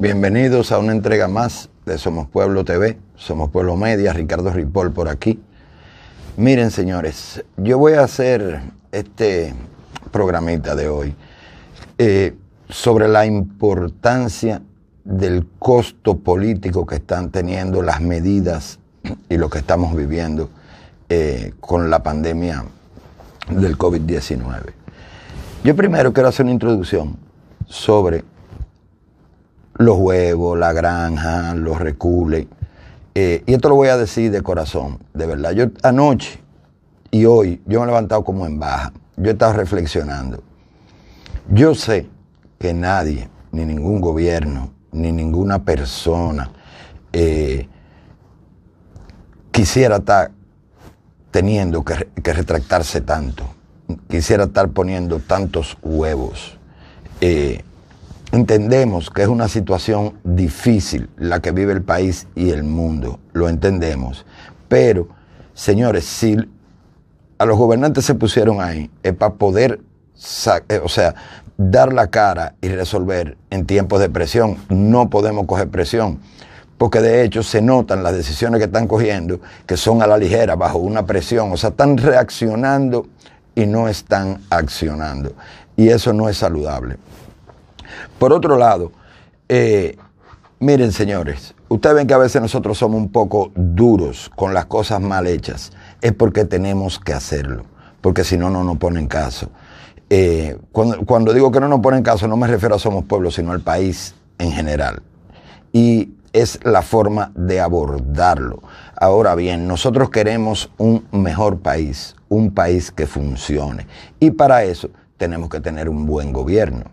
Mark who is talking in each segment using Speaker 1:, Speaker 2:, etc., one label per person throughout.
Speaker 1: Bienvenidos a una entrega más de Somos Pueblo TV, Somos Pueblo Media, Ricardo Ripoll por aquí. Miren señores, yo voy a hacer este programita de hoy eh, sobre la importancia del costo político que están teniendo las medidas y lo que estamos viviendo eh, con la pandemia del COVID-19. Yo primero quiero hacer una introducción sobre los huevos, la granja, los recules. Eh, y esto lo voy a decir de corazón, de verdad. Yo anoche y hoy, yo me he levantado como en baja. Yo he estado reflexionando. Yo sé que nadie, ni ningún gobierno, ni ninguna persona eh, quisiera estar teniendo que, retractarse tanto, quisiera estar poniendo tantos huevos. Eh, Entendemos que es una situación difícil la que vive el país y el mundo, lo entendemos. Pero, señores, si a los gobernantes se pusieron ahí, es para poder, eh, o sea, dar la cara y resolver en tiempos de presión. No podemos coger presión, porque de hecho se notan las decisiones que están cogiendo, que son a la ligera, bajo una presión. O sea, están reaccionando y no están accionando. Y eso no es saludable. Por otro lado, eh, miren señores, ustedes ven que a veces nosotros somos un poco duros con las cosas mal hechas. Es porque tenemos que hacerlo, porque si no, no nos ponen caso. Eh, cuando, cuando, digo que no nos ponen caso, no me refiero a Somos Pueblo, sino al país en general. Y es la forma de abordarlo. Ahora bien, nosotros queremos un mejor país, un país que funcione. Y para eso tenemos que tener un buen gobierno.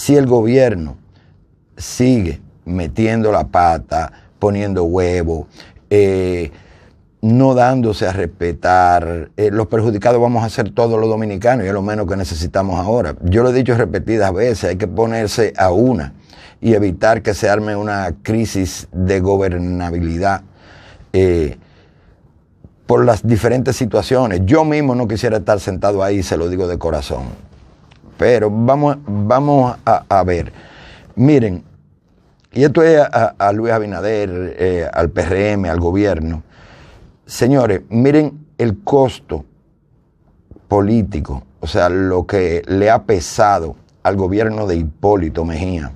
Speaker 1: Si el gobierno sigue metiendo la pata, poniendo huevo, eh, no dándose a respetar, eh, los perjudicados vamos a ser todos los dominicanos y es lo menos que necesitamos ahora. Yo lo he dicho repetidas veces, hay que ponerse a una y evitar que se arme una crisis de gobernabilidad eh, por las diferentes situaciones. Yo mismo no quisiera estar sentado ahí, se lo digo de corazón. Pero vamos, vamos a, ver. Miren, y esto es a, Luis Abinader, eh, al PRM, al gobierno. Señores, miren el costo político, o sea, lo que le ha pesado al gobierno de Hipólito Mejía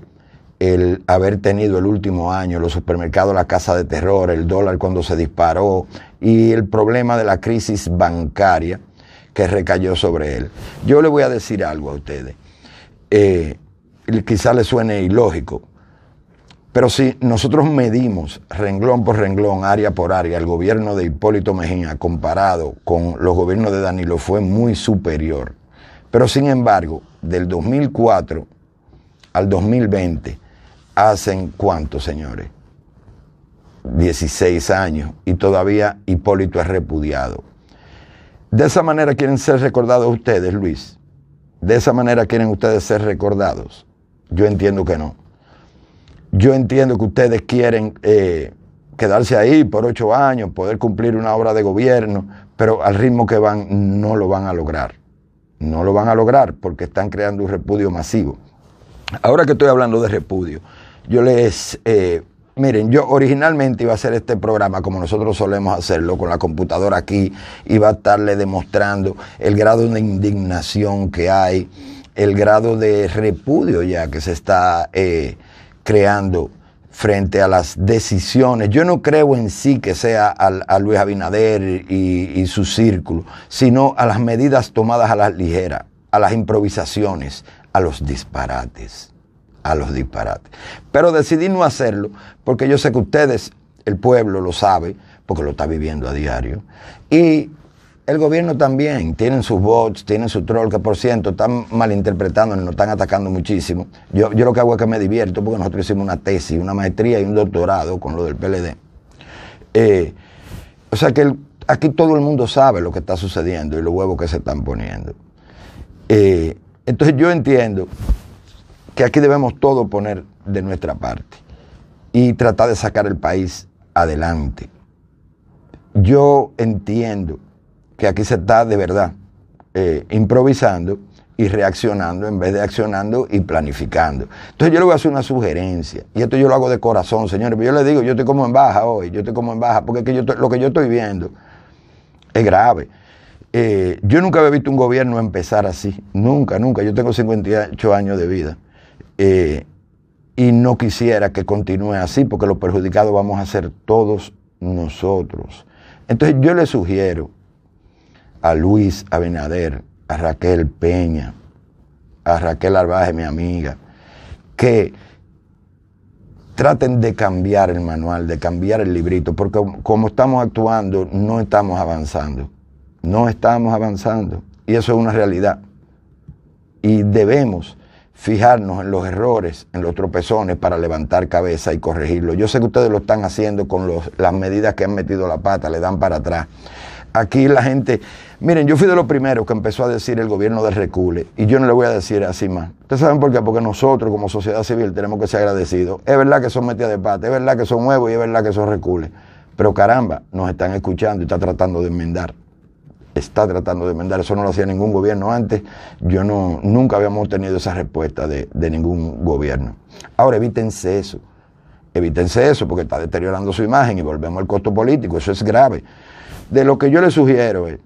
Speaker 1: el haber tenido el último año los supermercados, la casa de terror, el dólar cuando se disparó y el problema de la crisis bancaria que recayó sobre él. Yo le voy a decir algo a ustedes. Eh, quizá le suene ilógico, pero si nosotros medimos renglón por renglón, área por área, el gobierno de Hipólito Mejía comparado con los gobiernos de Danilo fue muy superior. Pero sin embargo, del 2004 al 2020, hacen cuánto, señores? 16 años y todavía Hipólito es repudiado. De esa manera quieren ser recordados ustedes, Luis. De esa manera quieren ustedes ser recordados. Yo entiendo que no. Yo entiendo que ustedes quieren eh, quedarse ahí por ocho años, poder cumplir una obra de gobierno, pero al ritmo que van no lo van a lograr. No lo van a lograr porque están creando un repudio masivo. Ahora que estoy hablando de repudio, yo les eh, Miren, yo originalmente iba a hacer este programa como nosotros solemos hacerlo, con la computadora aquí, iba a estarle demostrando el grado de indignación que hay, el grado de repudio ya que se está eh, creando frente a las decisiones. Yo no creo en sí que sea a, Luis Abinader y, y su círculo, sino a las medidas tomadas a la ligera, a las improvisaciones, a los disparates a los disparates. Pero decidí no hacerlo porque yo sé que ustedes, el pueblo, lo sabe, porque lo está viviendo a diario. Y el gobierno también, tienen sus bots, tienen su troll, que por cierto están malinterpretando, nos están atacando muchísimo. Yo, yo lo que hago es que me divierto porque nosotros hicimos una tesis, una maestría y un doctorado con lo del PLD. Eh, o sea que aquí todo el mundo sabe lo que está sucediendo y los huevos que se están poniendo. Eh, entonces yo entiendo que aquí debemos todo poner de nuestra parte y tratar de sacar el país adelante. Yo entiendo que aquí se está de verdad eh, improvisando y reaccionando en vez de accionando y planificando. Entonces yo le voy a hacer una sugerencia, y esto yo lo hago de corazón, señores, pero yo le digo, yo estoy como en baja hoy, yo estoy como en baja, porque que yo lo que yo estoy viendo es grave. Eh, yo nunca había visto un gobierno empezar así, nunca, nunca, yo tengo 58 años de vida, eh, y no quisiera que continúe así, porque los perjudicados vamos a ser todos nosotros. Entonces yo le sugiero a Luis Abinader, a Raquel Peña, a Raquel Arbaje, mi amiga, que traten de cambiar el manual, de cambiar el librito, porque como estamos actuando, no estamos avanzando. No estamos avanzando. Y eso es una realidad. Y debemos fijarnos en los errores, en los tropezones para levantar cabeza y corregirlo. Yo sé que ustedes lo están haciendo con las medidas que han metido la pata, le dan para atrás. Aquí la gente, miren, yo fui de los primeros que empezó a decir el gobierno del recule y yo no le voy a decir así más. ¿Ustedes saben por qué? Porque nosotros como sociedad civil tenemos que ser agradecidos. Es verdad que son metidas de pata, es verdad que son nuevos y es verdad que son recules. Pero caramba, nos están escuchando y está tratando de enmendar. Está tratando de enmendar. Eso no lo hacía ningún gobierno antes. Yo no, nunca habíamos tenido esa respuesta de, de ningún gobierno. Ahora evítense eso. Evítense eso porque está deteriorando su imagen y volvemos al costo político. Eso es grave de lo que yo les sugiero es,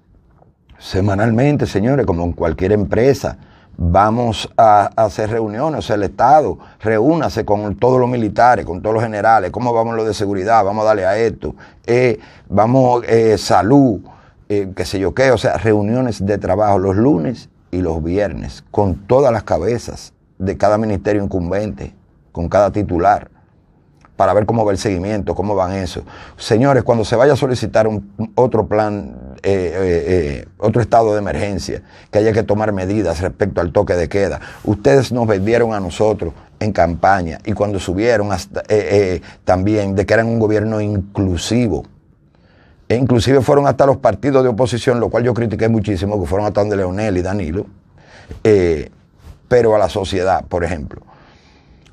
Speaker 1: semanalmente, señores, como en cualquier empresa, vamos a, hacer reuniones, o sea, el Estado, reúnase con todos los militares, con todos los generales, cómo vamos lo de seguridad, vamos a darle a esto, eh, vamos, eh, salud, eh, qué sé yo qué, o sea, reuniones de trabajo los lunes y los viernes, con todas las cabezas de cada ministerio incumbente, con cada titular para ver cómo va el seguimiento, cómo van eso. Señores, cuando se vaya a solicitar un, otro plan, eh, eh, eh, otro estado de emergencia, que haya que tomar medidas respecto al toque de queda, ustedes nos vendieron a nosotros en campaña y cuando subieron hasta, también de que eran un gobierno inclusivo. E inclusive fueron hasta los partidos de oposición, lo cual yo critiqué muchísimo, que fueron hasta donde Leonel y Danilo, pero a la sociedad, por ejemplo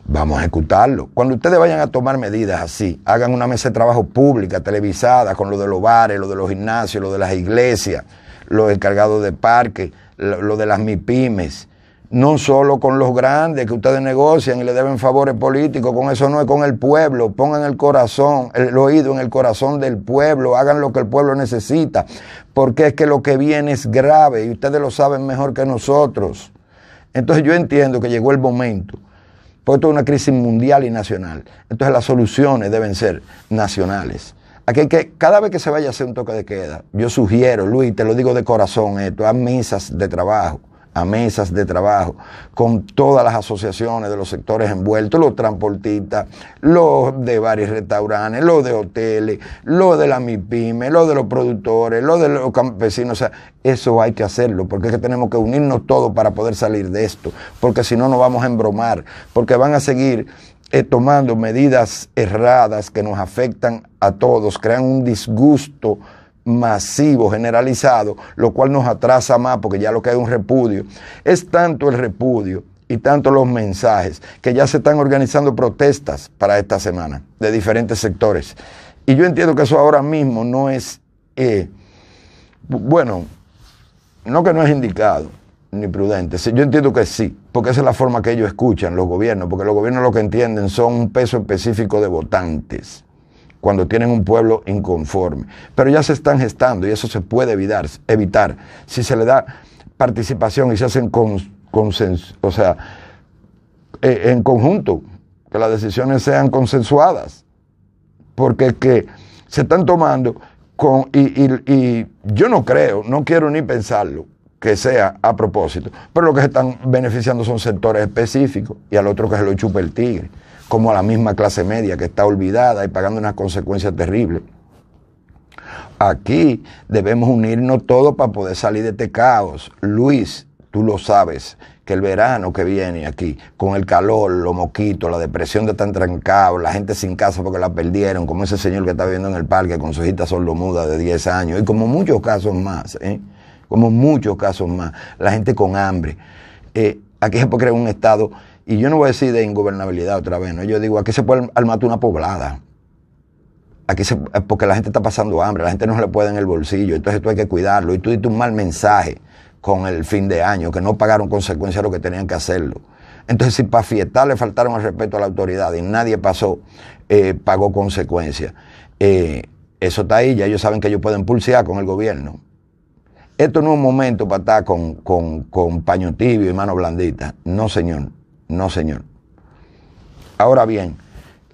Speaker 1: Vamos a ejecutarlo. Cuando ustedes vayan a tomar medidas así, hagan una mesa de trabajo pública, televisada, con lo de los bares, lo de los gimnasios, lo de las iglesias, los encargados de parques, lo, de las MIPIMES. No solo con los grandes que ustedes negocian y le deben favores políticos, con eso no es con el pueblo. Pongan el corazón, el oído en el corazón del pueblo, hagan lo que el pueblo necesita, porque es que lo que viene es grave y ustedes lo saben mejor que nosotros. Entonces yo entiendo que llegó el momento porque esto es una crisis mundial y nacional. Entonces las soluciones deben ser nacionales. Aquí que, cada vez que se vaya a hacer un toque de queda, yo sugiero, Luis, te lo digo de corazón esto, a mesas de trabajo a mesas de trabajo con todas las asociaciones de los sectores envueltos, los transportistas, los de varios restaurantes, los de hoteles, los de la MIPYME, los de los productores, los de los campesinos. O sea, eso hay que hacerlo, porque es que tenemos que unirnos todos para poder salir de esto, porque si no nos vamos a embromar, porque van a seguir eh, tomando medidas erradas que nos afectan a todos, crean un disgusto masivo, generalizado, lo cual nos atrasa más porque ya lo que hay un repudio. Es tanto el repudio y tanto los mensajes que ya se están organizando protestas para esta semana de diferentes sectores. Y yo entiendo que eso ahora mismo no es, eh, bueno, no que no es indicado ni prudente. Yo entiendo que sí, porque esa es la forma que ellos escuchan los gobiernos, porque los gobiernos lo que entienden son un peso específico de votantes cuando tienen un pueblo inconforme. Pero ya se están gestando y eso se puede evitar, evitar si se le da participación y se hacen con, o sea, eh, en conjunto, que las decisiones sean consensuadas. Porque que se están tomando con, y, yo no creo, no quiero ni pensarlo, que sea a propósito, pero lo que se están beneficiando son sectores específicos y al otro que se lo chupa el tigre como a la misma clase media que está olvidada y pagando unas consecuencias terribles. Aquí debemos unirnos todos para poder salir de este caos. Luis, tú lo sabes, que el verano que viene aquí, con el calor, los moquitos, la depresión de estar trancado, la gente sin casa porque la perdieron, como ese señor que está viviendo en el parque con su hijita sordomuda de 10 años, y como muchos casos más, ¿eh? como muchos casos más, la gente con hambre. Eh, aquí se puede crear un estado y yo no voy a decir de ingobernabilidad otra vez, ¿no? Yo digo, aquí se puede armar una poblada. Aquí se, porque la gente está pasando hambre, la gente no se le puede en el bolsillo, entonces tú hay que cuidarlo. Y tú diste un mal mensaje con el fin de año, que no pagaron consecuencias lo que tenían que hacerlo. Entonces, si para fiestar le faltaron el respeto a la autoridad y nadie pasó, eh, pagó consecuencias. Eh, eso está ahí, ya ellos saben que ellos pueden pulsear con el gobierno. Esto no es un momento para estar con, con paño tibio y mano blandita. No, señor. No, señor. Ahora bien,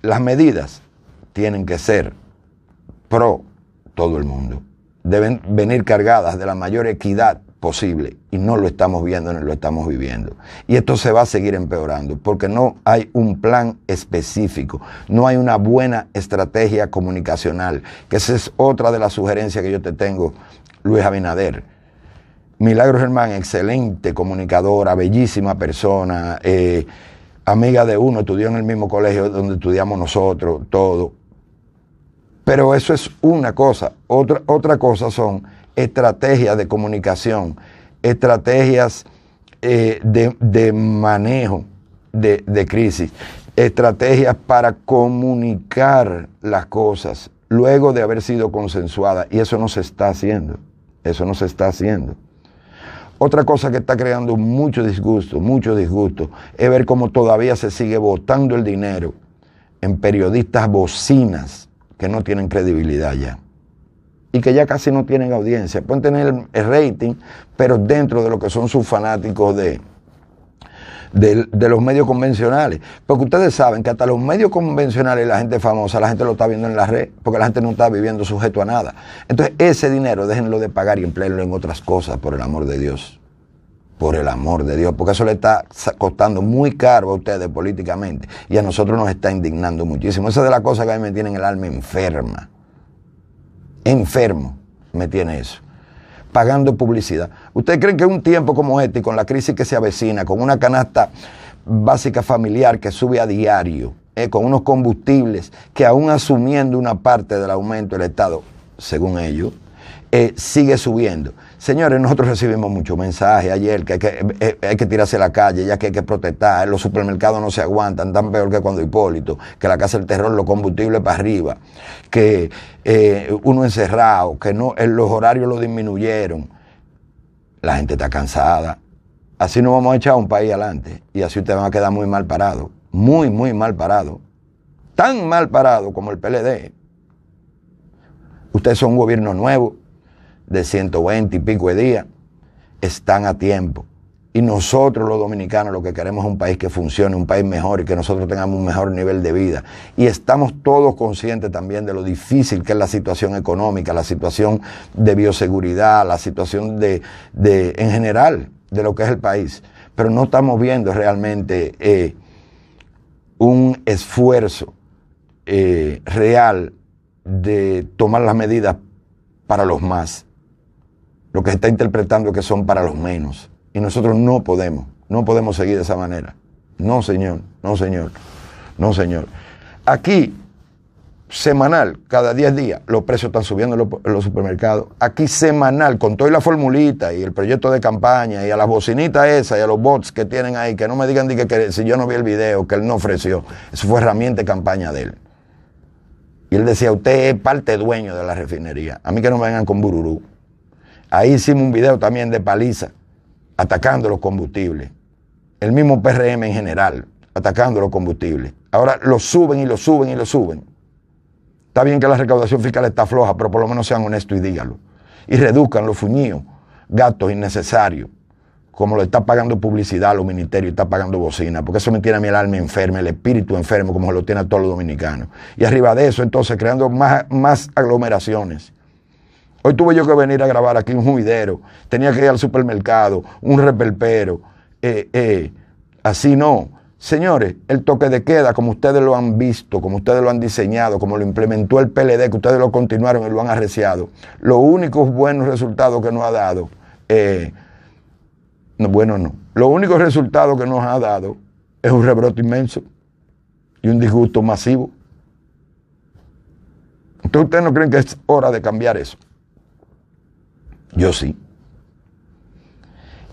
Speaker 1: las medidas tienen que ser pro todo el mundo. Deben venir cargadas de la mayor equidad posible y no lo estamos viendo ni lo estamos viviendo. Y esto se va a seguir empeorando porque no hay un plan específico, no hay una buena estrategia comunicacional, que esa es otra de las sugerencias que yo te tengo, Luis Abinader. Milagros Germán, excelente comunicadora, bellísima persona, eh, amiga de uno, estudió en el mismo colegio donde estudiamos nosotros, todo. Pero eso es una cosa. Otra, otra cosa son estrategias de comunicación, estrategias eh, de, manejo de, de crisis, estrategias para comunicar las cosas luego de haber sido consensuadas. Y eso no se está haciendo. Eso no se está haciendo. Otra cosa que está creando mucho disgusto, mucho disgusto, es ver cómo todavía se sigue votando el dinero en periodistas bocinas que no tienen credibilidad ya y que ya casi no tienen audiencia. Pueden tener el rating, pero dentro de lo que son sus fanáticos de, de, los medios convencionales. Porque ustedes saben que hasta los medios convencionales, la gente famosa, la gente lo está viendo en la red, porque la gente no está viviendo sujeto a nada. Entonces, ese dinero déjenlo de pagar y emplearlo en otras cosas, por el amor de Dios. Por el amor de Dios, porque eso le está costando muy caro a ustedes políticamente y a nosotros nos está indignando muchísimo. Esa es de las cosas que a mí me tienen el alma enferma. Enfermo me tiene eso pagando publicidad. ¿Usted cree que un tiempo como este, con la crisis que se avecina, con una canasta básica familiar que sube a diario, eh, con unos combustibles que aún asumiendo una parte del aumento del Estado, según ellos, eh, sigue subiendo. Señores, nosotros recibimos muchos mensajes ayer que hay, que eh, hay que tirarse a la calle, ya que hay que protestar, los supermercados no se aguantan, tan peor que cuando Hipólito, que la casa del terror, los combustibles para arriba, que eh, uno encerrado, que no, los horarios lo disminuyeron. La gente está cansada. Así no vamos a echar un país adelante y así usted va a quedar muy mal parado, muy, muy mal parado. Tan mal parado como el PLD. Ustedes son un gobierno nuevo, de 120 y pico de días, están a tiempo. Y nosotros los dominicanos lo que queremos es un país que funcione, un país mejor y que nosotros tengamos un mejor nivel de vida. Y estamos todos conscientes también de lo difícil que es la situación económica, la situación de bioseguridad, la situación de, de en general de lo que es el país. Pero no estamos viendo realmente eh, un esfuerzo eh, real de tomar las medidas para los más lo que se está interpretando que son para los menos. Y nosotros no podemos, no podemos seguir de esa manera. No, señor, no, señor, no, señor. Aquí, semanal, cada 10 días, los precios están subiendo en los, supermercados. Aquí, semanal, con toda la formulita y el proyecto de campaña y a las bocinitas esas y a los bots que tienen ahí, que no me digan que, que si yo no vi el video, que él no ofreció. Eso fue herramienta de campaña de él. Y él decía, usted es parte dueño de la refinería. A mí que no me vengan con bururú. Ahí hicimos un video también de paliza, atacando los combustibles. El mismo PRM en general, atacando los combustibles. Ahora lo suben y lo suben y lo suben. Está bien que la recaudación fiscal está floja, pero por lo menos sean honestos y díganlo. Y reduzcan los fuñidos, gastos innecesarios, como lo está pagando publicidad los ministerios, está pagando bocina, porque eso me tiene a mi el alma enferma, el espíritu enfermo, como lo tiene a todos los dominicanos. Y arriba de eso, entonces, creando más, más aglomeraciones Hoy tuve yo que venir a grabar aquí un juidero, tenía que ir al supermercado, un repelpero, eh, eh, así no. Señores, el toque de queda, como ustedes lo han visto, como ustedes lo han diseñado, como lo implementó el PLD, que ustedes lo continuaron y lo han arreciado, los únicos buenos resultados que nos ha dado, eh, no, bueno, no, los únicos resultados que nos ha dado es un rebrote inmenso y un disgusto masivo. Entonces, ¿ustedes no creen que es hora de cambiar eso? Yo sí.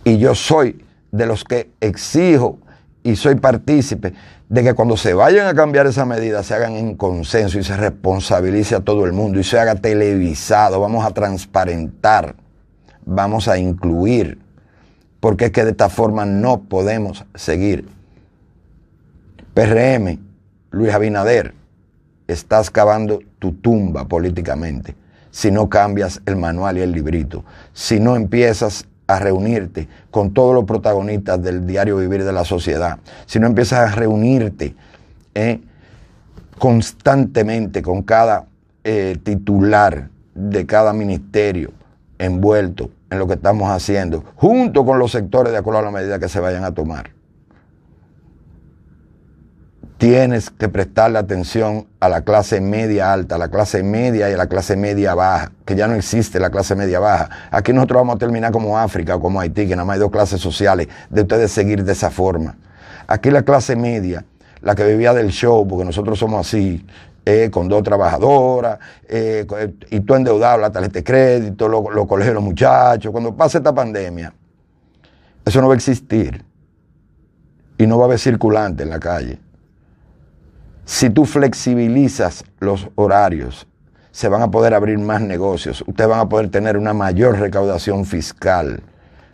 Speaker 1: Y yo soy de los que exijo y soy partícipe de que cuando se vayan a cambiar esa medida se hagan en consenso y se responsabilice a todo el mundo y se haga televisado, vamos a transparentar, vamos a incluir porque es que de esta forma no podemos seguir. PRM, Luis Abinader, estás cavando tu tumba políticamente si no cambias el manual y el librito, si no empiezas a reunirte con todos los protagonistas del diario vivir de la sociedad, si no empiezas a reunirte eh, constantemente con cada eh, titular de cada ministerio envuelto en lo que estamos haciendo, junto con los sectores de acuerdo a la medida que se vayan a tomar tienes que prestarle atención a la clase media alta, a la clase media y a la clase media baja, que ya no existe la clase media baja. Aquí nosotros vamos a terminar como África o como Haití, que nada más hay dos clases sociales, de ustedes seguir de esa forma. Aquí la clase media, la que vivía del show, porque nosotros somos así, eh, con dos trabajadoras, eh, y tú endeudado, la tarjeta de crédito, los lo colegios los muchachos, cuando pase esta pandemia, eso no va a existir. Y no va a haber circulante en la calle. Si tú flexibilizas los horarios, se van a poder abrir más negocios, ustedes van a poder tener una mayor recaudación fiscal.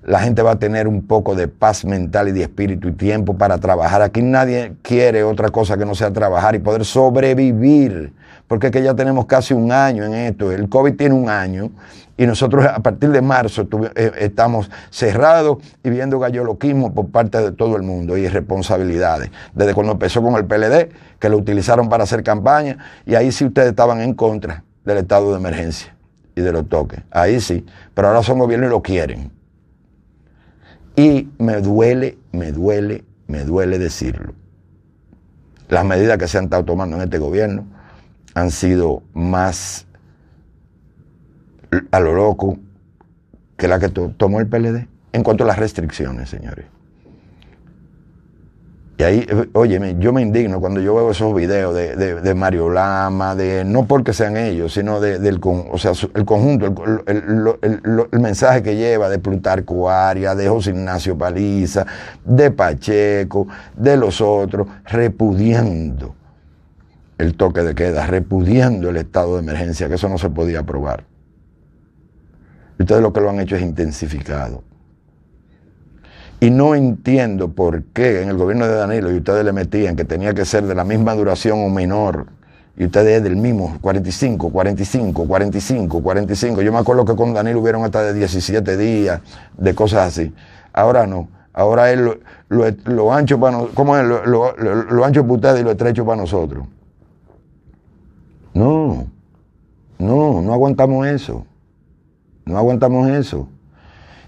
Speaker 1: La gente va a tener un poco de paz mental y de espíritu y tiempo para trabajar. Aquí nadie quiere otra cosa que no sea trabajar y poder sobrevivir, porque es que ya tenemos casi un año en esto. El COVID tiene un año y nosotros a partir de marzo eh, estamos cerrados y viendo galloloquismo por parte de todo el mundo y responsabilidades. Desde cuando empezó con el PLD, que lo utilizaron para hacer campaña, y ahí sí ustedes estaban en contra del estado de emergencia y de los toques. Ahí sí, pero ahora son gobierno y lo quieren. Y me duele, me duele, me duele decirlo. Las medidas que se han estado tomando en este gobierno han sido más a lo loco que la que tomó el PLD en cuanto a las restricciones, señores. Y ahí, óyeme, yo me indigno cuando yo veo esos videos de, Mario Lama, de no porque sean ellos, sino del o sea, el conjunto, el, mensaje que lleva de Plutarco Arias, de José Ignacio Paliza, de Pacheco, de los otros, repudiando el toque de queda, repudiando el estado de emergencia, que eso no se podía aprobar. Ustedes lo que lo han hecho es intensificado. Y no entiendo por qué en el gobierno de Danilo y ustedes le metían que tenía que ser de la misma duración o menor. Y ustedes del mismo, 45, 45, 45, 45. Yo me acuerdo que con Danilo hubieron hasta de 17 días, de cosas así. Ahora no. Ahora es lo, ancho para nosotros. ¿Cómo es? Lo, ancho para ustedes y lo estrecho para nosotros. No. No, no aguantamos eso. No aguantamos eso.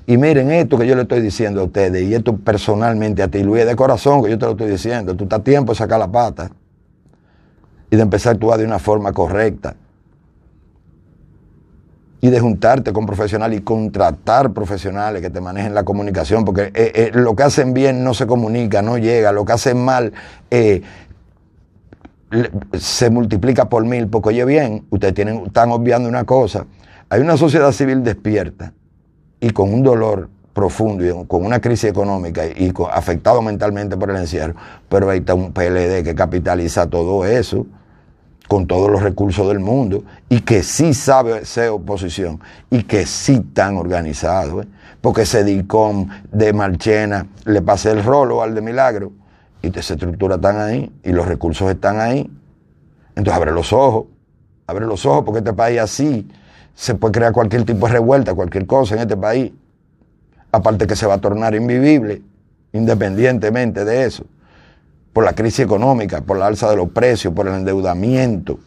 Speaker 1: Y miren esto que yo le estoy diciendo a ustedes, y esto personalmente a ti, Luis, de corazón que yo te lo estoy diciendo. Tú estás tiempo de sacar la pata y de empezar a actuar de una forma correcta. Y de juntarte con profesionales y contratar profesionales que te manejen la comunicación, porque eh, eh, lo que hacen bien no se comunica, no llega, lo que hacen mal eh, se multiplica por mil, porque oye bien, ustedes tienen, están obviando una cosa hay una sociedad civil despierta y con un dolor profundo y con una crisis económica y afectado mentalmente por el encierro, pero ahí está un PLD que capitaliza todo eso con todos los recursos del mundo y que sí sabe ser oposición y que sí tan organizado, ¿eh? porque ese DICOM de Marchena le pasa el rolo al de Milagro y esa estructura están ahí y los recursos están ahí. Entonces abre los ojos, abre los ojos porque este país así se puede crear cualquier tipo de revuelta, cualquier cosa en este país. Aparte que se va a tornar invivible, independientemente de eso, por la crisis económica, por la alza de los precios, por el endeudamiento.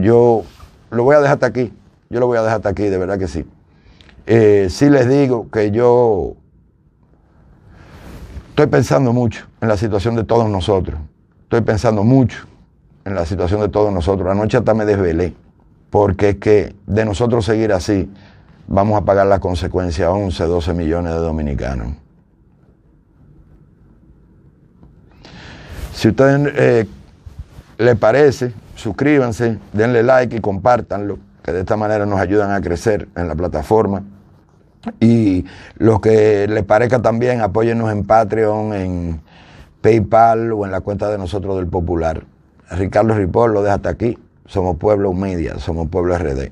Speaker 1: yo lo voy a dejar hasta aquí, yo lo voy a dejar hasta aquí, de verdad que sí. Eh, sí les digo que yo estoy pensando mucho en la situación de todos nosotros, estoy pensando mucho en la situación de todos nosotros. Anoche hasta me desvelé, porque es que de nosotros seguir así, vamos a pagar la consecuencia a 11, 12 millones de dominicanos. Si a ustedes eh, les parece, suscríbanse, denle like y compártanlo, que de esta manera nos ayudan a crecer en la plataforma. Y los que les parezca también, apóyennos en Patreon, en PayPal o en la cuenta de nosotros del Popular. Ricardo Ripoll lo deja hasta aquí. Somos Pueblo Media, somos Pueblo RD.